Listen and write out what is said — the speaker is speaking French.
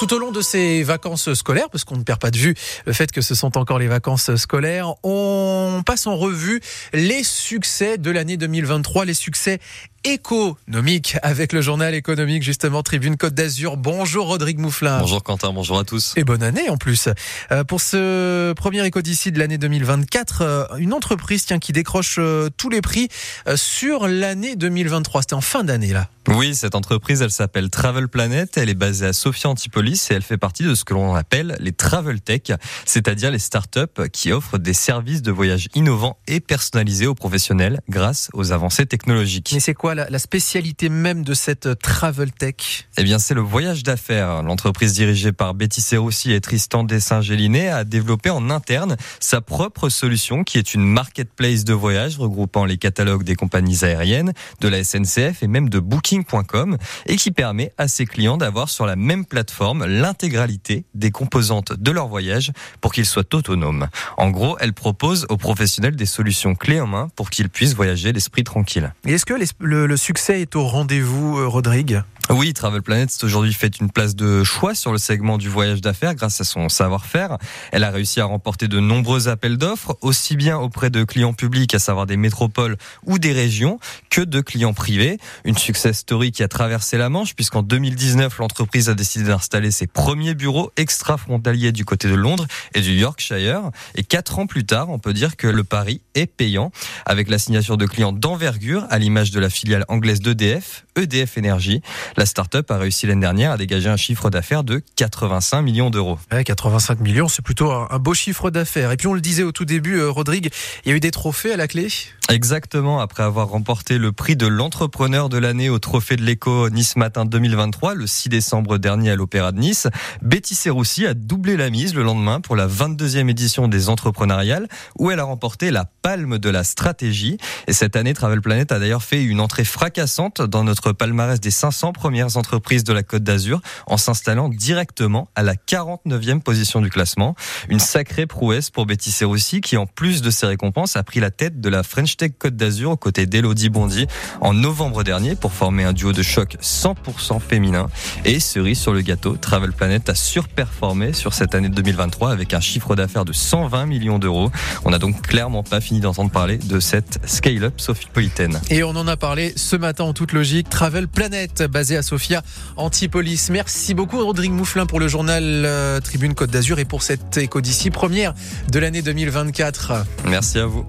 Tout au long de ces vacances scolaires, parce qu'on ne perd pas de vue le fait que ce sont encore les vacances scolaires, on passe en revue les succès de l'année 2023, les succès économiques avec le journal économique justement Tribune Côte d'Azur. Bonjour Rodrigue Mouflin. Bonjour Quentin, bonjour à tous. Et bonne année en plus. Euh, pour ce premier éco d'ici de l'année 2024, euh, une entreprise tiens, qui décroche euh, tous les prix sur l'année 2023. C'était en fin d'année là. Oui, cette entreprise, elle s'appelle Travel Planet. Elle est basée à Sofia Antipolis et elle fait partie de ce que l'on appelle les travel tech, c'est-à-dire les startups qui offrent des services de voyage innovants et personnalisés aux professionnels grâce aux avancées technologiques. Mais c'est quoi la, spécialité même de cette travel tech? Eh bien, c'est le voyage d'affaires. L'entreprise dirigée par Betty Serroussi et Tristan Dessin-Gélinet a développé en interne sa propre solution qui est une marketplace de voyage regroupant les catalogues des compagnies aériennes, de la SNCF et même de Booking et qui permet à ses clients d'avoir sur la même plateforme l'intégralité des composantes de leur voyage pour qu'ils soient autonomes. En gros, elle propose aux professionnels des solutions clés en main pour qu'ils puissent voyager l'esprit tranquille. Est-ce que le, succès est au rendez-vous, euh, Rodrigue? Oui, Travel Planet aujourd'hui fait une place de choix sur le segment du voyage d'affaires grâce à son savoir-faire. Elle a réussi à remporter de nombreux appels d'offres, aussi bien auprès de clients publics, à savoir des métropoles ou des régions, que de clients privés. Une success story qui a traversé la Manche, puisqu'en 2019, l'entreprise a décidé d'installer ses premiers bureaux extra-frontaliers du côté de Londres et du Yorkshire. Et quatre ans plus tard, on peut dire que le pari est payant, avec la signature de clients d'envergure, à l'image de la filiale anglaise d'EDF, EDF Énergie. La start-up a réussi l'année dernière à dégager un chiffre d'affaires de 85 millions d'euros. 85 millions, c'est plutôt un beau chiffre d'affaires. Et puis on le disait au tout début, euh, Rodrigue, il y a eu des trophées à la clé? Exactement, après avoir remporté le prix de l'entrepreneur de l'année au Trophée de l'écho Nice Matin 2023, le 6 décembre dernier à l'Opéra de Nice, Betty Serroussi a doublé la mise le lendemain pour la 22e édition des entrepreneuriales, où elle a remporté la palme de la stratégie. Et cette année, Travel Planet a d'ailleurs fait une entrée fracassante dans notre palmarès des 500 premières entreprises de la Côte d'Azur, en s'installant directement à la 49e position du classement. Une sacrée prouesse pour Betty Serroussi, qui en plus de ses récompenses a pris la tête de la French Côte d'Azur aux côtés d'Elodie Bondy en novembre dernier pour former un duo de choc 100% féminin. Et cerise sur le gâteau, Travel Planet a surperformé sur cette année 2023 avec un chiffre d'affaires de 120 millions d'euros. On n'a donc clairement pas fini d'entendre parler de cette scale-up sophipolitaine. Et on en a parlé ce matin en toute logique. Travel Planet, basé à Sofia, Antipolis. Merci beaucoup Rodrigue Mouflin pour le journal euh, Tribune Côte d'Azur et pour cette éco d'ici première de l'année 2024. Merci à vous.